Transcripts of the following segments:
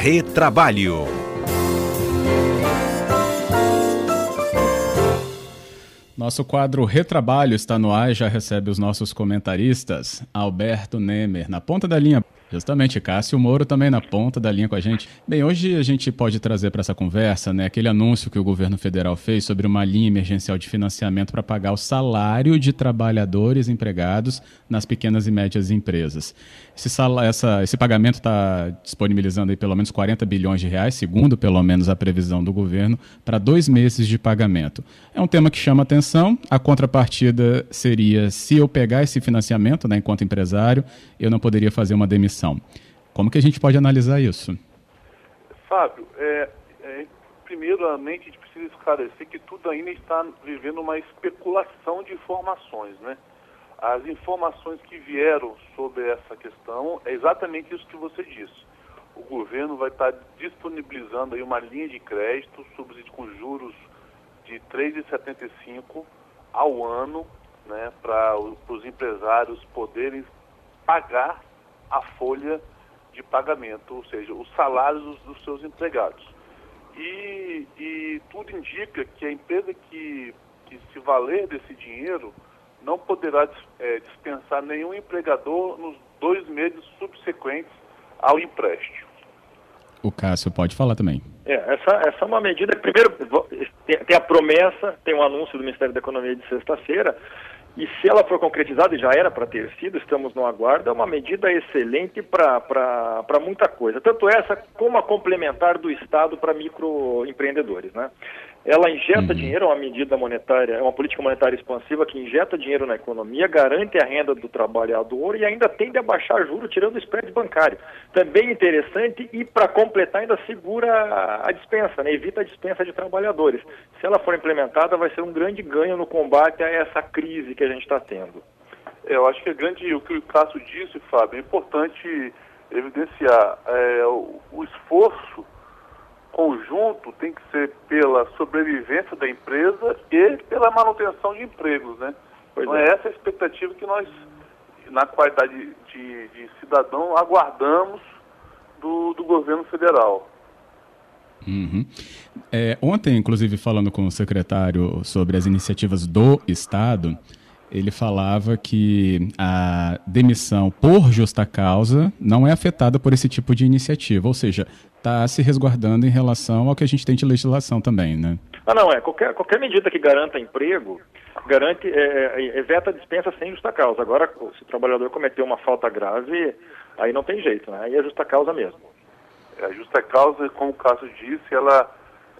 Retrabalho. Nosso quadro Retrabalho está no ar e já recebe os nossos comentaristas. Alberto Nemer, na ponta da linha. Justamente, Cássio Moro também na ponta da linha com a gente. Bem, hoje a gente pode trazer para essa conversa né, aquele anúncio que o governo federal fez sobre uma linha emergencial de financiamento para pagar o salário de trabalhadores empregados nas pequenas e médias empresas. Esse, salário, essa, esse pagamento está disponibilizando aí pelo menos 40 bilhões de reais, segundo pelo menos a previsão do governo, para dois meses de pagamento. É um tema que chama atenção. A contrapartida seria se eu pegar esse financiamento né, enquanto empresário, eu não poderia fazer uma demissão como que a gente pode analisar isso? Fábio, é, é, primeiramente a gente precisa esclarecer que tudo ainda está vivendo uma especulação de informações, né? As informações que vieram sobre essa questão é exatamente isso que você disse. O governo vai estar disponibilizando aí uma linha de crédito com juros de 3,75 ao ano, né, para os empresários poderem pagar a folha de pagamento, ou seja, os salários dos, seus empregados. E, e, tudo indica que a empresa que, que se valer desse dinheiro não poderá é, dispensar nenhum empregador nos dois meses subsequentes ao empréstimo. O Cássio pode falar também. É, essa, essa é uma medida. Primeiro, tem, tem a promessa, tem um anúncio do Ministério da Economia de sexta-feira, e se ela for concretizada, e já era para ter sido, estamos no aguardo, é uma medida excelente para muita coisa. Tanto essa como a complementar do Estado para microempreendedores. Né? Ela injeta uhum. dinheiro, é uma medida monetária, é uma política monetária expansiva que injeta dinheiro na economia, garante a renda do trabalhador e ainda tende a baixar juros tirando o spread bancário. Também interessante e, para completar, ainda segura a dispensa, né? evita a dispensa de trabalhadores. Se ela for implementada, vai ser um grande ganho no combate a essa crise que a gente está tendo. É, eu acho que é grande, o que o Cássio disse, Fábio, é importante evidenciar é, o, o esforço conjunto tem que ser pela sobrevivência da empresa e pela manutenção de empregos, né? Pois então é. é essa a expectativa que nós, na qualidade de, de cidadão, aguardamos do, do governo federal. Uhum. É, ontem, inclusive, falando com o secretário sobre as iniciativas do Estado, ele falava que a demissão por justa causa não é afetada por esse tipo de iniciativa, ou seja, está se resguardando em relação ao que a gente tem de legislação também, né? Ah, não, é. Qualquer, qualquer medida que garanta emprego, garante, é, é, eveta a dispensa sem justa causa. Agora, se o trabalhador cometeu uma falta grave, aí não tem jeito, né? Aí é justa causa mesmo. É, a justa causa, como o caso disse, ela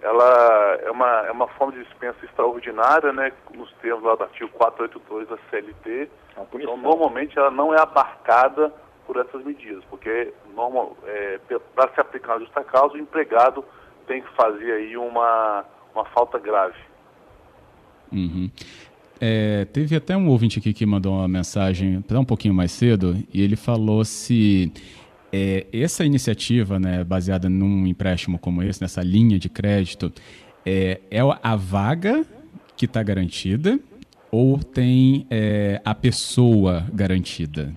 ela é uma, é uma forma de dispensa extraordinária, né, nos termos lá do artigo 482 da CLT. Então, normalmente, ela não é abarcada por essas medidas, porque normal, é, para se aplicar a justa causa, o empregado tem que fazer aí uma, uma falta grave. Uhum. É, teve até um ouvinte aqui que mandou uma mensagem um pouquinho mais cedo e ele falou se é, essa iniciativa, né, baseada num empréstimo como esse, nessa linha de crédito, é, é a vaga que está garantida ou tem é, a pessoa garantida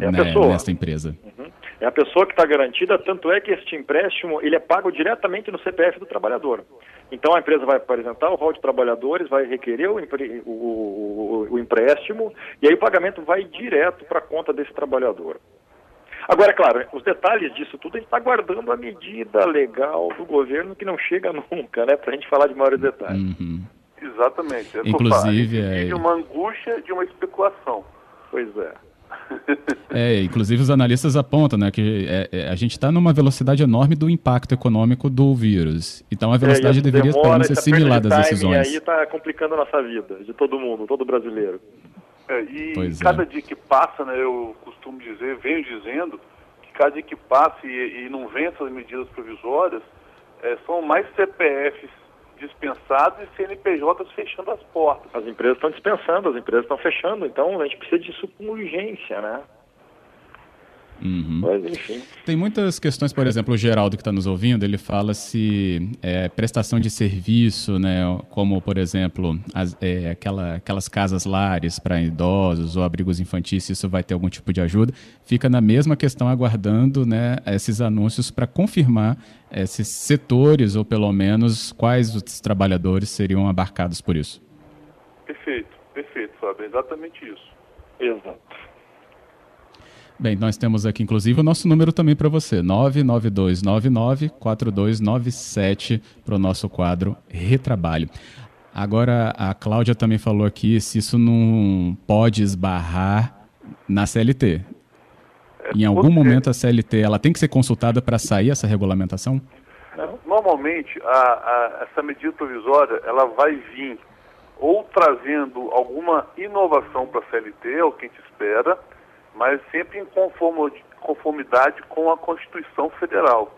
é né, pessoa. nessa empresa? Uhum. É a pessoa que está garantida, tanto é que este empréstimo ele é pago diretamente no CPF do trabalhador. Então a empresa vai apresentar o rol de trabalhadores, vai requerer o, o, o, o empréstimo e aí o pagamento vai direto para a conta desse trabalhador. Agora, claro, os detalhes disso tudo a gente está guardando a medida legal do governo que não chega nunca, né? Para a gente falar de maiores detalhes. Uhum. Exatamente. É inclusive, é... de uma angústia, de uma especulação. Pois é. É, inclusive os analistas apontam né, que é, é, a gente está numa velocidade enorme do impacto econômico do vírus. Então a velocidade é, deveria demora, ser similar das decisões. E aí está complicando a nossa vida, de todo mundo, todo brasileiro. É, e pois é. cada dia que passa, né, eu costumo dizer, venho dizendo, que cada dia que passa e, e não vem essas medidas provisórias, é, são mais CPFs dispensados e CNPJs fechando as portas. As empresas estão dispensando, as empresas estão fechando, então a gente precisa disso com urgência, né? Uhum. Mas, enfim. Tem muitas questões, por exemplo, o Geraldo que está nos ouvindo, ele fala se é, prestação de serviço, né, como, por exemplo, as, é, aquela, aquelas casas lares para idosos ou abrigos infantis, se isso vai ter algum tipo de ajuda, fica na mesma questão aguardando né, esses anúncios para confirmar esses setores, ou pelo menos quais os trabalhadores seriam abarcados por isso. Perfeito, perfeito, Fábio, exatamente isso. Exato. Bem, nós temos aqui, inclusive, o nosso número também para você, 99299-4297, para o nosso quadro Retrabalho. Agora, a Cláudia também falou aqui se isso não pode esbarrar na CLT. É, em algum momento a CLT ela tem que ser consultada para sair essa regulamentação? Normalmente, a, a, essa medida provisória ela vai vir ou trazendo alguma inovação para a CLT, é o que a gente espera, mas sempre em conformidade com a Constituição Federal.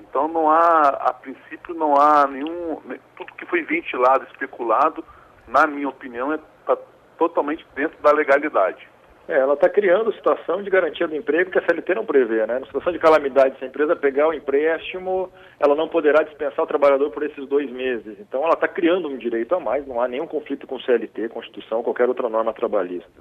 Então não há, a princípio não há nenhum, tudo que foi ventilado, especulado, na minha opinião, está totalmente dentro da legalidade. É, ela está criando situação de garantia do emprego que a CLT não prevê, né? Na situação de calamidade, se a empresa pegar o empréstimo, ela não poderá dispensar o trabalhador por esses dois meses. Então, ela está criando um direito a mais, não há nenhum conflito com CLT, Constituição, qualquer outra norma trabalhista.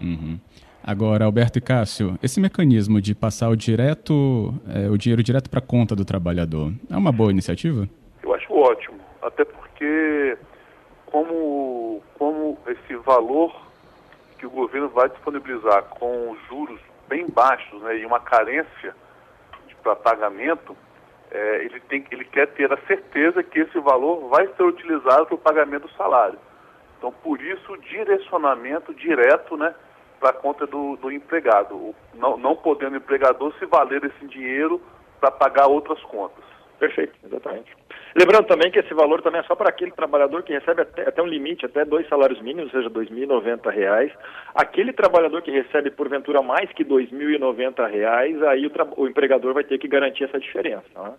Uhum. Agora, Alberto e Cássio, esse mecanismo de passar o, direto, é, o dinheiro direto para a conta do trabalhador é uma boa iniciativa? Eu acho ótimo, até porque como, como esse valor que o governo vai disponibilizar com juros bem baixos né, e uma carência para pagamento, é, ele, tem, ele quer ter a certeza que esse valor vai ser utilizado para o pagamento do salário. Então, por isso, o direcionamento direto né, para a conta do, do empregado, não, não podendo o empregador se valer desse dinheiro para pagar outras contas. Perfeito, exatamente. Lembrando também que esse valor também é só para aquele trabalhador que recebe até, até um limite, até dois salários mínimos, ou seja, R$ 2.090. Aquele trabalhador que recebe, porventura, mais que R$ 2.090, aí o, o, empregador vai ter que garantir essa diferença. Né?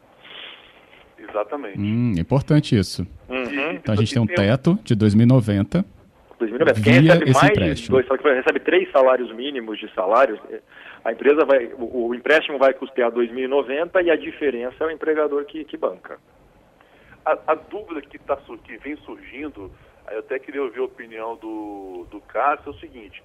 Exatamente. Hum, importante isso. Uhum. Então a gente tem um teto de 2.090 2090. Quem recebe mais empréstimo. dois, recebe três salários mínimos de salários, a empresa vai, o, o empréstimo vai custear 2.090 e a diferença é o empregador que, que banca. A, a dúvida que, tá, que vem surgindo, eu até queria ouvir a opinião do, do Cássio, é o seguinte,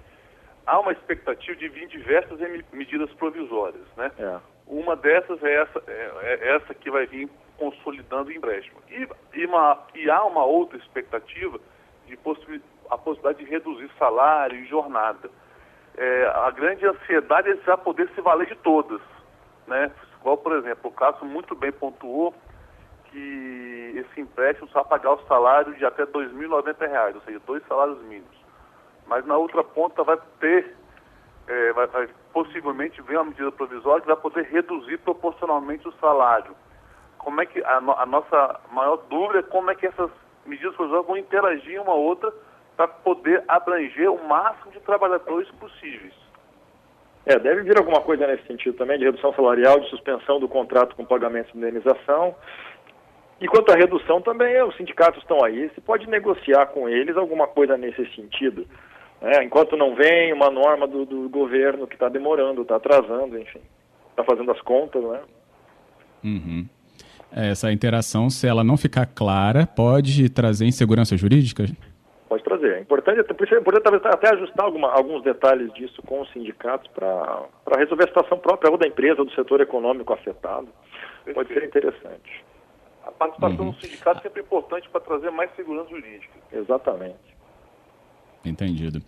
há uma expectativa de vir diversas medidas provisórias, né? É. Uma dessas é essa, é, é essa que vai vir consolidando o empréstimo. E, e, uma, e há uma outra expectativa de possibilidade a possibilidade de reduzir salário e jornada. É, a grande ansiedade é já poder se valer de todas. Né? Igual, por exemplo, o Cássio muito bem pontuou que esse empréstimo só pagar o salário de até R$ 2.090, ou seja, dois salários mínimos. Mas na outra ponta vai ter, é, vai, vai, possivelmente vir uma medida provisória que vai poder reduzir proporcionalmente o salário. Como é que a, a nossa maior dúvida é como é que essas medidas provisórias vão interagir uma outra para poder abranger o máximo de trabalhadores possíveis. É, deve vir alguma coisa nesse sentido também, de redução salarial, de suspensão do contrato com pagamento de indenização. E quanto à redução também, os sindicatos estão aí, se pode negociar com eles alguma coisa nesse sentido. É, enquanto não vem uma norma do, do governo que está demorando, está atrasando, enfim, está fazendo as contas, né? Uhum. Essa interação, se ela não ficar clara, pode trazer insegurança jurídica? Pode trazer. É importante, é importante talvez até ajustar alguma, alguns detalhes disso com os sindicatos para resolver a situação própria ou da empresa ou do setor econômico afetado. Perfeito. Pode ser interessante. A participação uhum. do sindicato é sempre importante para trazer mais segurança jurídica. Exatamente. Entendido.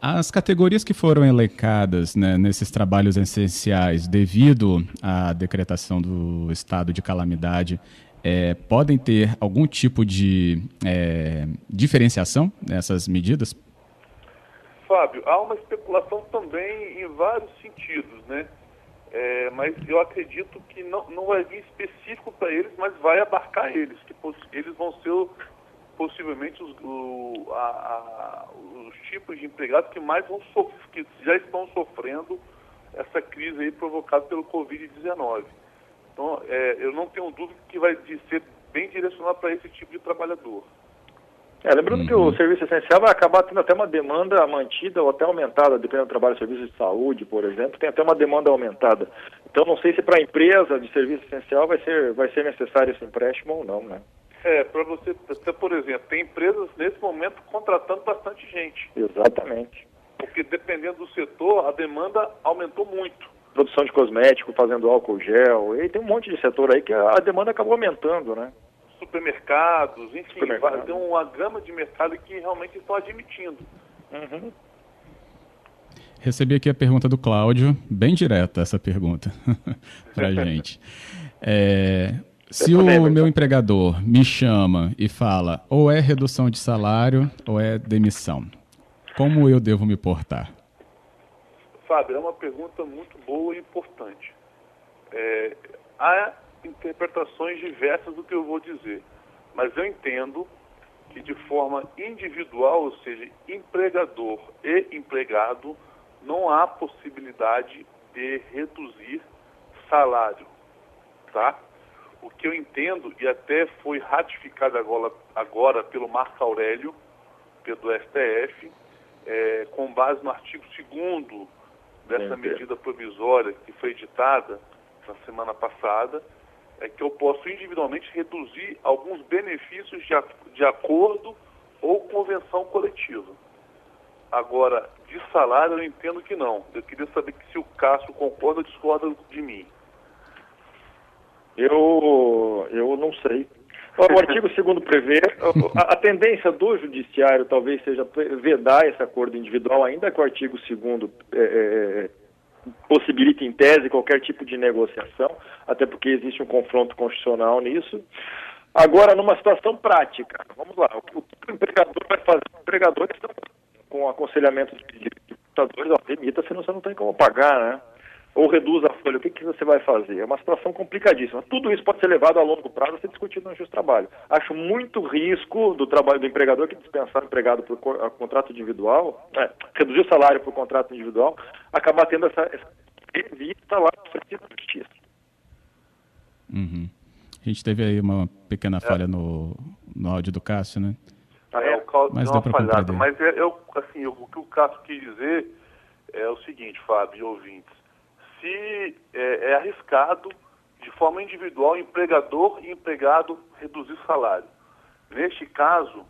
As categorias que foram elencadas né, nesses trabalhos essenciais devido à decretação do estado de calamidade, é, podem ter algum tipo de é, diferenciação nessas medidas? Fábio, há uma especulação também em vários sentidos, né? É, mas eu acredito que não, não vai vir específico para eles, mas vai abarcar eles, que eles vão ser possivelmente os, o, a, a, os tipos de empregados que mais vão que já estão sofrendo essa crise aí provocada pelo Covid-19. Então, é, eu não tenho dúvida que vai ser bem direcionado para esse tipo de trabalhador. É, lembrando uhum. que o uhum. serviço essencial vai acabar tendo até uma demanda mantida ou até aumentada, dependendo do trabalho serviço de saúde, por exemplo, tem até uma demanda aumentada. Então não sei se para a empresa de serviço essencial vai ser, vai ser necessário esse empréstimo ou não, né? É, para você, por exemplo, tem empresas nesse momento contratando bastante gente. Exatamente. Porque dependendo do setor, a demanda aumentou muito. Produção de cosmético, fazendo álcool gel, e tem um monte de setor aí que a demanda acabou aumentando, né? supermercados, enfim, Supermercado. tem uma gama de mercado que realmente estão admitindo. Uhum. Recebi aqui a pergunta do Cláudio, bem direta essa pergunta para a gente. É, se o meu empregador me chama e fala ou é redução de salário ou é demissão, como eu devo me portar? Fábio, é uma pergunta muito boa e importante. É, há interpretações diversas do que eu vou dizer, mas eu entendo que de forma individual, ou seja, empregador e empregado, não há possibilidade de reduzir salário, tá? O que eu entendo, e até foi ratificado agora, agora pelo Marco Aurélio, pelo STF, é, com base no artigo 2 dessa medida provisória que foi editada na semana passada, é que eu posso individualmente reduzir alguns benefícios de, de acordo ou convenção coletiva. Agora, de salário eu entendo que não. Eu queria saber se o Cássio concorda ou discorda de mim. Eu, eu não sei. O artigo 2 prevê, a, a, tendência do judiciário talvez seja vedar esse acordo individual, ainda que o artigo 2 é, é, possibilita em tese qualquer tipo de negociação, até porque existe um confronto constitucional nisso. Agora, numa situação prática, vamos lá, o que o empregador vai fazer? O empregador está com aconselhamento de computadores, demita, senão você não tem como pagar, né? Ou reduz a folha, o que, que você vai fazer? É uma situação complicadíssima. Tudo isso pode ser levado a longo prazo a ser discutido no justo trabalho. Acho muito risco do trabalho do empregador que dispensar o empregado por contrato individual, é, reduzir o salário por contrato individual, acabar tendo essa, essa vista lá na justiça. Uhum. A gente teve aí uma pequena é. falha no, no áudio do Cássio, né? Ah, é, o Cássio mas deu uma falhada. Mas eu, assim, o que o Cássio quis dizer é o seguinte, Fábio e ouvintes. Se é, é arriscado, de forma individual, empregador e empregado reduzir salário. Neste caso,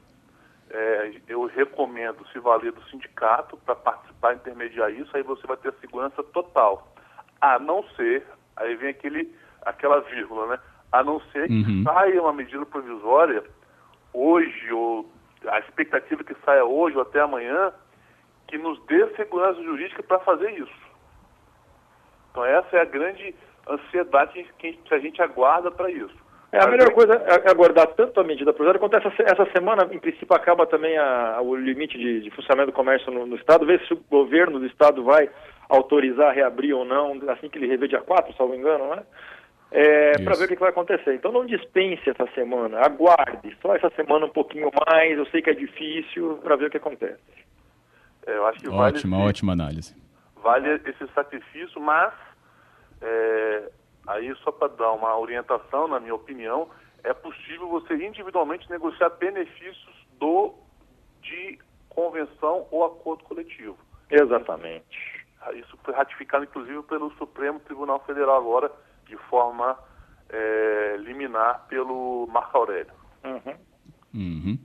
é, eu recomendo se valer do sindicato para participar, intermediar isso, aí você vai ter segurança total. A não ser, aí vem aquele, aquela vírgula, né? A não ser que uhum. saia uma medida provisória hoje, ou a expectativa que saia hoje ou até amanhã, que nos dê segurança jurídica para fazer isso. Então essa é a grande ansiedade que a gente aguarda para isso. É, a melhor coisa é aguardar tanto a medida provisória quanto essa, essa semana, em princípio, acaba também a, o limite de, de funcionamento do comércio no, no, Estado, ver se o governo do Estado vai autorizar reabrir ou não, assim que ele rever dia 4, salvo engano, né? É, para ver o que vai acontecer. Então não dispense essa semana, aguarde, só essa semana um pouquinho mais, eu sei que é difícil, para ver o que acontece. É, eu acho que ótima, vale ótima análise. Vale esse sacrifício, mas é, Aí, só para dar uma orientação, na minha opinião, é possível você individualmente negociar benefícios do de convenção ou acordo coletivo. Exatamente. Isso foi ratificado, inclusive, pelo Supremo Tribunal Federal agora, de forma é, liminar pelo Marco Aurélio. Uhum. Uhum.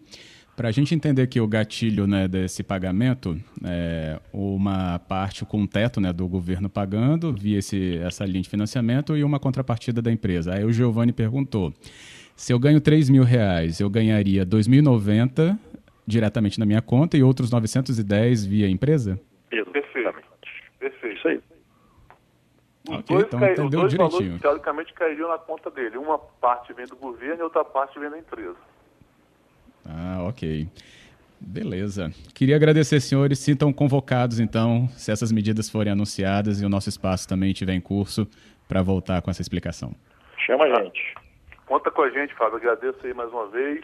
Para a gente entender aqui o gatilho né, desse pagamento, é, uma parte com teto né, do governo pagando via esse, essa linha de financiamento e uma contrapartida da empresa. Aí o Giovanni perguntou, se eu ganho 3 mil reais, eu ganharia 2.090 diretamente na minha conta e outros 910 via empresa? Perfeito. Perfeito. Isso aí. Os okay, dois, então cai, entendeu os dois direitinho. valores, teoricamente, cairiam na conta dele. Uma parte vem do governo e outra parte vem da empresa. Ah, ok. Beleza. Queria agradecer, senhores. Sintam convocados, então, se essas medidas forem anunciadas e o nosso espaço também estiver em curso, para voltar com essa explicação. Chama a gente. Conta com a gente, Fábio. Agradeço aí mais uma vez.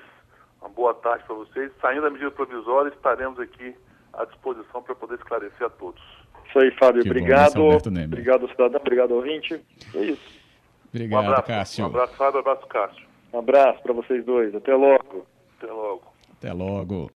Uma boa tarde para vocês. Saindo da medida provisória, estaremos aqui à disposição para poder esclarecer a todos. Isso aí, Fábio. Que obrigado. Bom, obrigado, cidadão. Obrigado, ouvinte. É isso. Obrigado, um abraço, Cássio. Um abraço, Fábio. Um abraço, Cássio. Um abraço para vocês dois. Até logo. Até logo. Até logo.